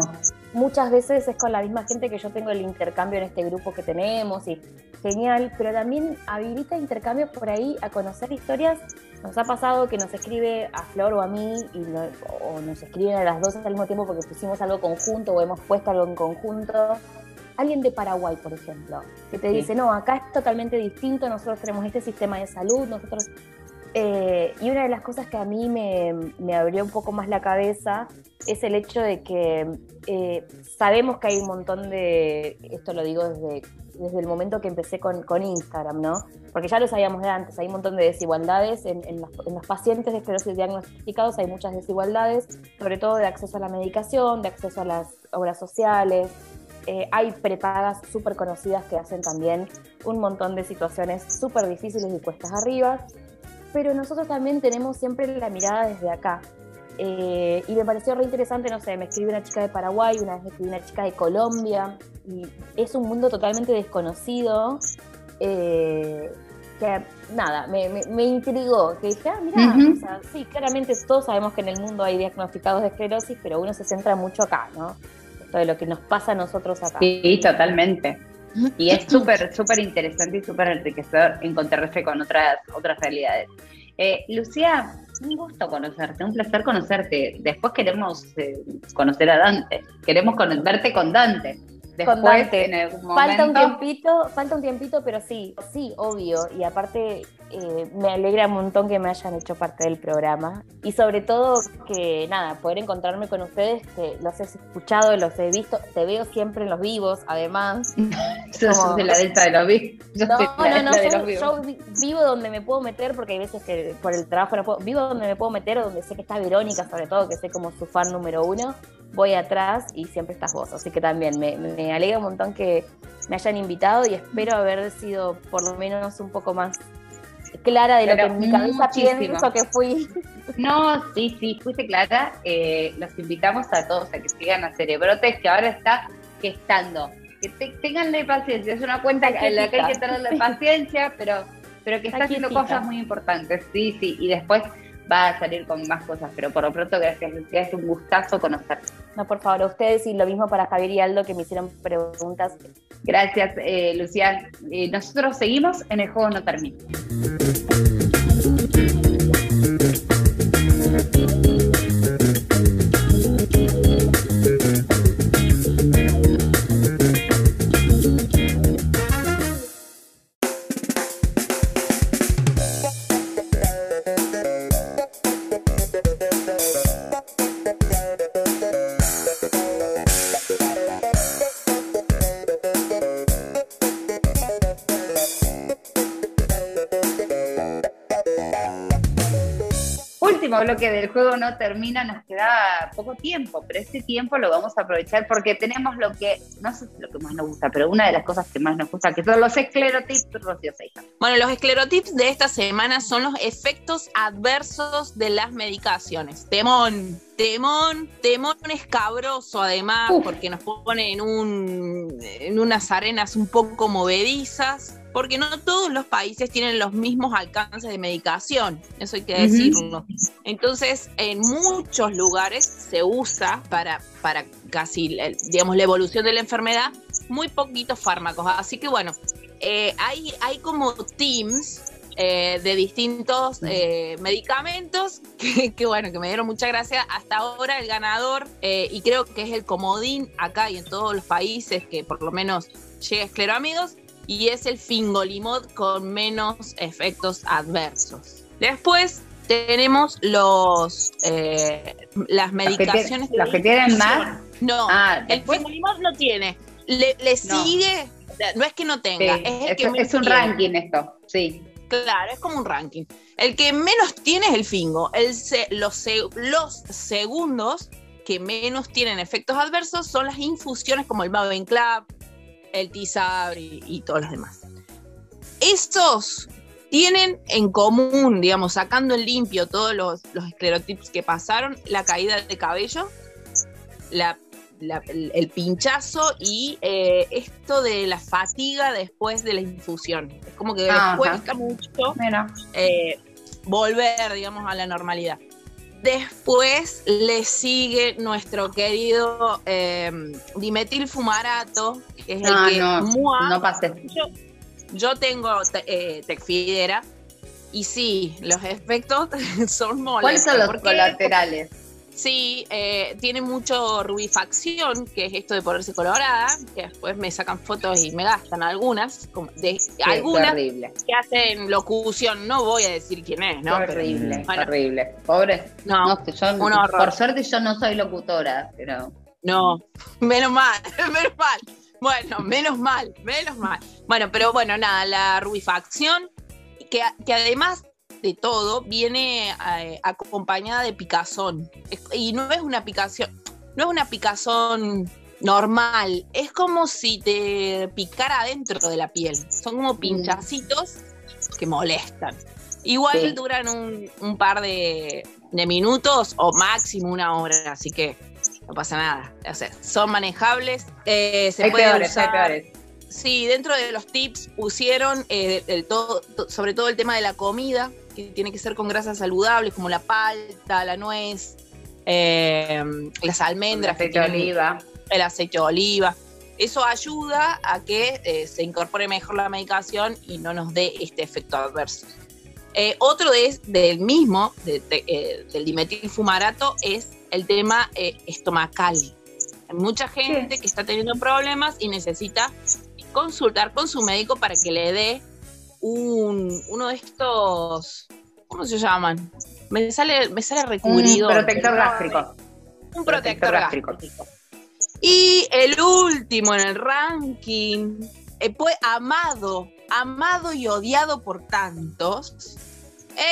Muchas veces es con la misma gente que yo tengo el intercambio en este grupo que tenemos y genial, pero también habilita intercambios por ahí a conocer historias. Nos ha pasado que nos escribe a Flor o a mí y no- o nos escriben a las dos al mismo tiempo porque pusimos algo conjunto o hemos puesto algo en conjunto. Alguien de Paraguay, por ejemplo, que te Sí. dice, no, acá es totalmente distinto, nosotros tenemos este sistema de salud, nosotros eh, y una de las cosas que a mí me, abrió un poco más la cabeza es el hecho de que eh, sabemos que hay un montón de, esto lo digo desde, desde el momento que empecé con, Instagram, ¿no? Porque ya lo sabíamos de antes, hay un montón de desigualdades en, en los, en los pacientes de esclerosis diagnosticados, hay muchas desigualdades, sobre todo de acceso a la medicación, de acceso a las obras sociales, eh, hay prepagas súper conocidas que hacen también un montón de situaciones súper difíciles y cuestas arriba, pero nosotros también tenemos siempre la mirada desde acá. Eh, y me pareció re interesante, no sé, me escribió una chica de Paraguay, una vez me escribió una chica de Colombia, y es un mundo totalmente desconocido, eh, que nada, me, me, me intrigó, que dije, ah, mira, Ujú. o sea, sí, claramente todos sabemos que en el mundo hay diagnosticados de esclerosis, pero uno se centra mucho acá, ¿no? Esto de lo que nos pasa a nosotros acá. Sí, totalmente. Y es súper, súper interesante y súper enriquecedor encontrarse con otras, otras realidades. Eh, Lucía, un gusto conocerte, un placer conocerte. Después queremos eh, conocer a Dante, queremos con- verte con Dante. Después, Dante. en algún Falta un momento, tiempito, falta un tiempito, pero sí, sí, obvio. Y aparte, eh, me alegra un montón que me hayan hecho parte del programa y sobre todo que nada, poder encontrarme con ustedes, que los he escuchado, los he visto, te veo siempre en los vivos, además. [LAUGHS] Yo soy de la delta de los vivos. Yo No, no, no, yo, vivo donde me puedo meter porque hay veces que por el trabajo no puedo, vivo donde me puedo meter, donde sé que está Verónica sobre todo, que sé como su fan número uno, voy atrás y siempre estás vos, así que también me, me alegra un montón que me hayan invitado y espero haber sido por lo menos un poco más clara de lo que en mi cabeza muchísimo. pienso que fui. No, sí, sí, fuiste clara. Eh, los invitamos a todos a que sigan a Cerebrotes, que ahora está gestando. Que te- tenganle paciencia, es una cuenta en la que hay que tenerle paciencia, pero, pero que está haciendo cosas muy importantes. Sí, sí, y después va a salir con más cosas, pero por lo pronto, gracias Lucía, es un gustazo conocerte. No, por favor, a ustedes y lo mismo para Javier y Aldo que me hicieron preguntas. Gracias, eh, Lucía. Eh, nosotros seguimos en el juego no termina. Último bloque del juego no termina, nos queda poco tiempo, pero este tiempo lo vamos a aprovechar porque tenemos lo que, no sé si lo que más nos gusta, pero una de las cosas que más nos gusta, que son los esclerotips, Rocío Seija. Bueno, los esclerotips de esta semana son los efectos adversos de las medicaciones. Temón, temón, temón escabroso además, Uf. porque nos pone en, un, en unas arenas un poco movedizas, porque no todos los países tienen los mismos alcances de medicación, eso hay que decirlo. Entonces, en muchos lugares se usa para, para casi, eh, digamos, la evolución de la enfermedad, muy poquitos fármacos. Así que bueno, eh, hay, hay como teams eh, de distintos eh, medicamentos [LAUGHS] que, que, bueno, que me dieron mucha gracia. Hasta ahora el ganador, eh, y creo que es el comodín acá y en todos los países que por lo menos llega a escleroamigos, y es el fingolimod con menos efectos adversos. Después tenemos los eh, las Los que, medicaciones. tienen- los que tienen más, No, ah, el fingolimod no tiene. Le, le No. sigue, no es que no sí, tenga, es el es, que menos es un tiene. ranking esto, sí. Claro, es como un ranking. El que menos tiene es el fingo. El se- los, los segundos que menos tienen efectos adversos son las infusiones como el Mavenclap, el Tisabri y, y todos los demás. Estos tienen en común, digamos, sacando en limpio todos los, los esclerotips que pasaron, la caída de cabello, la- la- el, el pinchazo y eh, esto de la fatiga después de la infusión. Es como que les Ajá. cuesta mucho eh, volver, digamos, a la normalidad. Después le sigue nuestro querido eh, dimetilfumarato, que es el no, que no, mua- no pases. yo, yo tengo te- eh, Tecfidera y sí, los efectos [LAUGHS] son molestos. ¿Cuáles son los colaterales? Sí, eh, tiene mucho rubifacción, que es esto de ponerse colorada, que después me sacan fotos y me gastan algunas, como de, algunas terrible, que hacen locución, no voy a decir quién es, ¿no? qué Pero- horrible, bueno. horrible. Pobre, no, no, que yo, por suerte yo no soy locutora, pero No, menos mal, [LAUGHS] menos mal. Bueno, menos mal, menos mal. Bueno, pero bueno, nada, la rubifacción, que, que además de todo, viene eh, acompañada de picazón. Y no es una picación, no es una picazón normal, es como si te picara adentro de la piel. Son como pinchacitos que molestan. Igual Sí. duran un, un par de, de minutos o máximo una hora, así que no pasa nada. O sea, son manejables. eh, se hay puede peores, hay usar- peores. Sí, dentro de los tips pusieron eh, el todo, to- sobre todo el tema de la comida, que tiene que ser con grasas saludables, como la palta, la nuez, eh, las almendras, que aceite de oliva. el aceite de oliva. Eso ayuda a que eh, se incorpore mejor la medicación y no nos dé este efecto adverso. Eh, otro de- del mismo, de- de- eh, del dimetilfumarato, es el tema estomacal. Hay mucha gente que está teniendo problemas y necesita consultar con su médico para que le dé un, uno de estos, ¿cómo se llaman? Me sale, me sale recubrido. Un protector gástrico. Un protector, gástrico. Y el último en el ranking eh, fue amado, amado y odiado por tantos,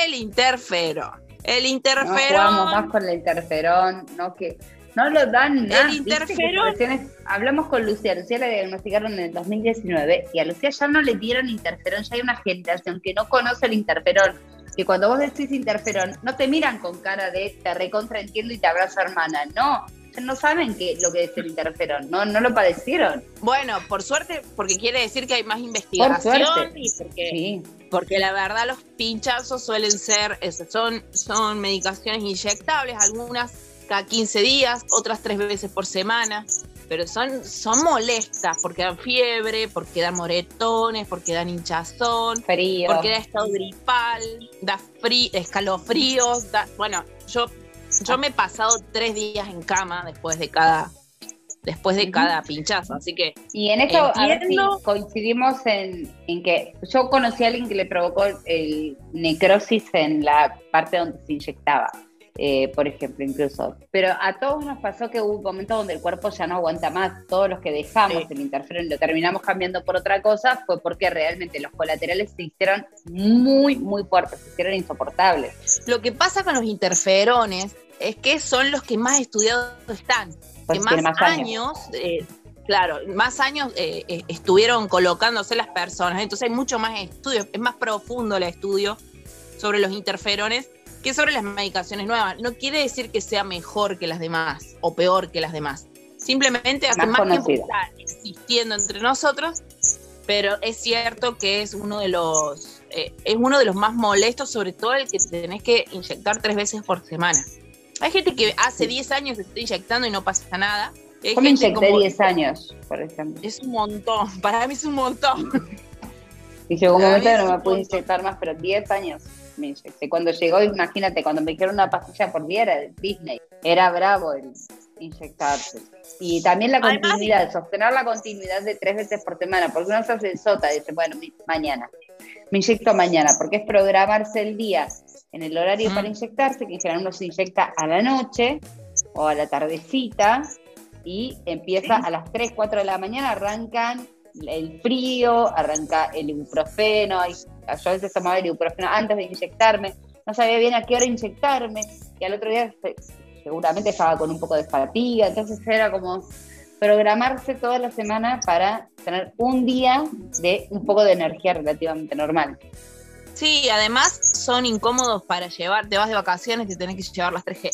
el interferón. El interferón. No jugamos más con el interferón, no que no lo dan nada. El interferón. Hablamos con Lucía, Lucía le diagnosticaron en el 2019 y a Lucía ya no le dieron interferón, ya hay una generación que no conoce el interferón. Que cuando vos decís interferón, no te miran con cara de te recontraentiendo y te abrazo hermana. No, no saben qué, lo que es el interferón, no, no lo padecieron. Bueno, por suerte, porque quiere decir que hay más investigación y porque, porque la verdad los pinchazos suelen ser, son, son medicaciones inyectables, algunas cada 15 días, otras tres veces por semana, pero son, son molestas porque dan fiebre, porque dan moretones, porque dan hinchazón, Frío. porque da estado gripal, da frío, escalofríos, da, bueno, yo yo me he pasado tres días en cama después de cada después de cada pinchazo, así que y en esto coincidimos en, que yo conocí a alguien que le provocó el necrosis en la parte donde se inyectaba. Eh, por ejemplo, incluso. Pero a todos nos pasó que hubo un momento donde el cuerpo ya no aguanta más. Todos los que dejamos el interferón y lo terminamos cambiando por otra cosa fue porque realmente los colaterales se hicieron muy, muy fuertes, se hicieron insoportables. Lo que pasa con los interferones es que son los que más estudiados están. Pues que más, años, eh, claro, más años eh, eh, estuvieron colocándose las personas, entonces hay mucho más estudios, es más profundo el estudio sobre los interferones que sobre las medicaciones nuevas. No quiere decir que sea mejor que las demás o peor que las demás. Simplemente hace más, tiempo que está existiendo entre nosotros, pero es cierto que es uno de los es uno de los más molestos, sobre todo el que tenés que inyectar tres veces por semana. Hay gente que hace 10 años se está inyectando y no pasa nada. ¿Cómo inyecté 10 años, por ejemplo? Es un montón, [LAUGHS] para mí es un montón. Y llegó un momento que no me pude inyectar más, pero 10 años me inyecté. Cuando llegó, imagínate, cuando me dijeron una pastilla por día era de Disney. Era bravo el inyectarse. Y también la continuidad, sostener la continuidad de tres veces por semana, porque uno se hace el sota y dice, bueno, mañana, me inyecto mañana, porque es programarse el día en el horario para inyectarse, que en general uno se inyecta a la noche o a la tardecita y empieza a las 3, 4 de la mañana, arrancan el frío, arranca el ibuprofeno, yo a veces tomaba el ibuprofeno antes de inyectarme, no sabía bien a qué hora inyectarme, y al otro día seguramente estaba con un poco de fatiga, entonces era como programarse toda la semana para tener un día de un poco de energía relativamente normal. Sí, además son incómodos para llevar, te vas de vacaciones y tenés que llevar las, tres,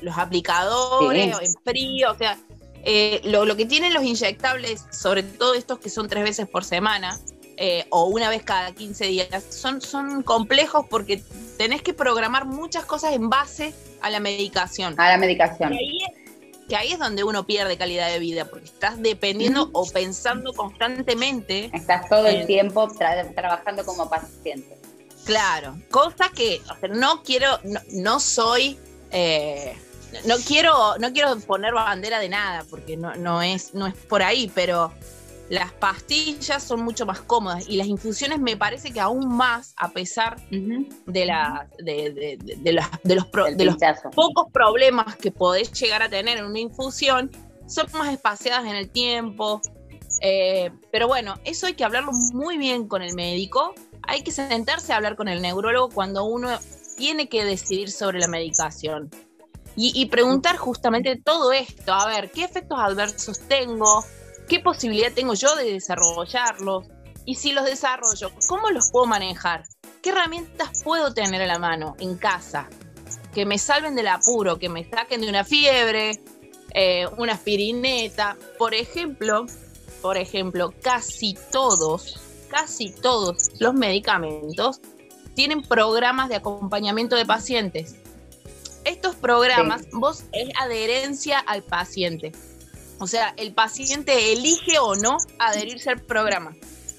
los aplicadores en frío, o sea, eh, lo, que tienen los inyectables, sobre todo estos que son tres veces por semana eh, o una vez cada 15 días, son, son complejos porque tenés que programar muchas cosas en base a la medicación. A la medicación. Que ahí es, donde uno pierde calidad de vida, porque estás dependiendo o pensando constantemente. Estás todo el tiempo trabajando como paciente. Claro, cosa que no quiero, no, soy, eh, no quiero, no quiero poner bandera de nada, porque no, no, es, no es por ahí, pero las pastillas son mucho más cómodas y las infusiones me parece que aún más, a pesar de, la, de, de, los, de los pocos problemas que podés llegar a tener en una infusión, son más espaciadas en el tiempo. Eh, pero bueno, eso hay que hablarlo muy bien con el médico hay que sentarse a hablar con el neurólogo cuando uno tiene que decidir sobre la medicación. Y, preguntar justamente todo esto, a ver, ¿qué efectos adversos tengo? ¿Qué posibilidad tengo yo de desarrollarlos? Y si los desarrollo, ¿cómo los puedo manejar? ¿Qué herramientas puedo tener a la mano en casa? Que me salven del apuro, que me saquen de una fiebre, eh, una aspirineta. Por ejemplo, por ejemplo, casi todos casi todos los medicamentos tienen programas de acompañamiento de pacientes. Estos programas, vos es adherencia al paciente. O sea, el paciente elige o no adherirse al programa.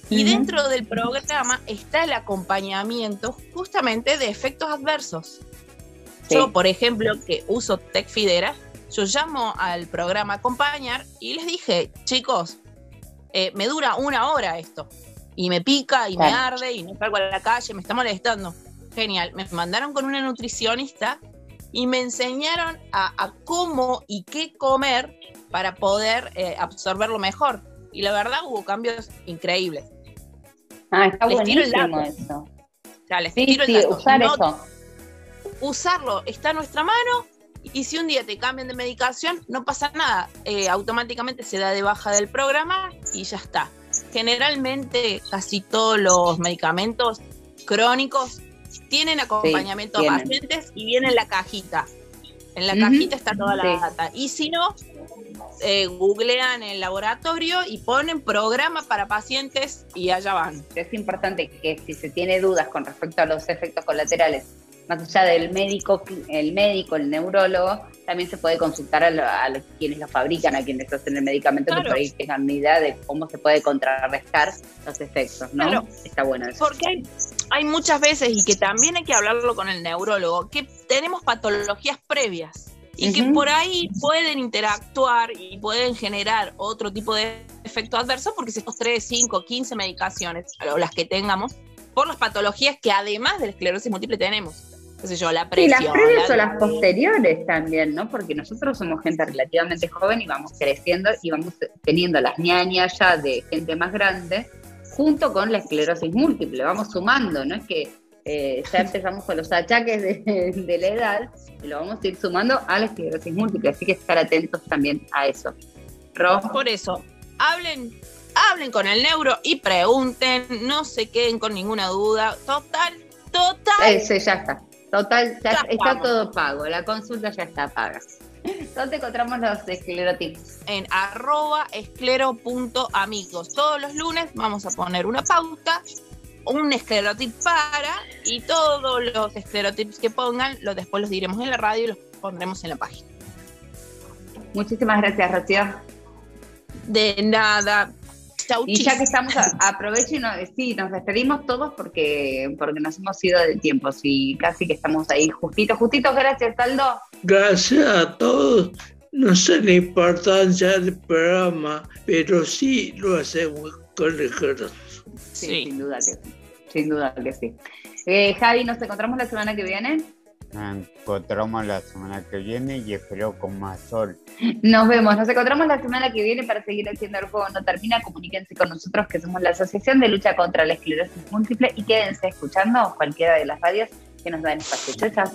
Y dentro del programa está el acompañamiento justamente de efectos adversos. Yo, por ejemplo, que uso Tecfidera, yo llamo al programa Acompañar y les dije, chicos, eh, me dura una hora esto y me pica y me arde y no salgo a la calle, me está molestando. Genial. Me mandaron con una nutricionista y me enseñaron a, cómo y qué comer para poder eh, absorberlo mejor. Y la verdad hubo cambios increíbles. Ah, está buenísimo eso. sí, sí, usar eso. Usarlo está a nuestra mano y si un día te cambian de medicación, no pasa nada. Eh, automáticamente se da de baja del programa y ya está. Generalmente casi todos los medicamentos crónicos tienen acompañamiento a pacientes y viene en la cajita. En la cajita está toda la data. Y si no, eh, googlean el laboratorio y ponen programa para pacientes y allá van. Es importante que si se tiene dudas con respecto a los efectos colaterales, más allá del médico, el médico, el neurólogo, también se puede consultar a, los, quienes lo fabrican, a quienes hacen el medicamento, que por ahí tengan una idea de cómo se puede contrarrestar los efectos, ¿no? Está bueno eso. Porque hay, hay muchas veces, y que también hay que hablarlo con el neurólogo, que tenemos patologías previas y que por ahí pueden interactuar y pueden generar otro tipo de efecto adverso porque si estos 3, 5, 15 medicaciones, o las que tengamos, por las patologías que además de la esclerosis múltiple tenemos. Qué sé yo, la presión. Y las previas o las posteriores también, ¿no? Porque nosotros somos gente relativamente joven y vamos creciendo y vamos teniendo las ñañas ya de gente más grande junto con la esclerosis múltiple. Vamos sumando, ¿no? Es que eh, ya [LAUGHS] empezamos con los achaques de, la edad y lo vamos a ir sumando a la esclerosis múltiple, así que estar atentos también a eso. Por eso, hablen, hablen con el neuro y pregunten, no se queden con ninguna duda. Total, total. Ese ya está. Total, ya, está todo pago, la consulta ya está paga. [LAUGHS] ¿Dónde encontramos los esclerotips? En arroba esclero.amigos. Todos los lunes vamos a poner una pauta un esclerotip para y todos los esclerotips que pongan, lo, después los diremos en la radio y los pondremos en la página. Muchísimas gracias, Rocío. De nada. Chau, y ya que estamos, aprovecho y nos, sí, nos despedimos todos porque, porque nos hemos ido de tiempo, y casi que estamos ahí justitos, justitos. Gracias, Taldo. Gracias a todos. No sé la importancia del programa, pero sí lo hacemos con el corazón. Sí, sin duda que sí. Sin duda que sí. Eh, Javi, ¿nos encontramos la semana que viene? Nos encontramos la semana que viene y espero con más sol. Nos vemos, nos encontramos la semana que viene para seguir haciendo el juego no termina. Comuníquense con nosotros que somos la Asociación de Lucha contra la Esclerosis Múltiple y quédense escuchando cualquiera de las radios que nos dan espacio. Chao, chao.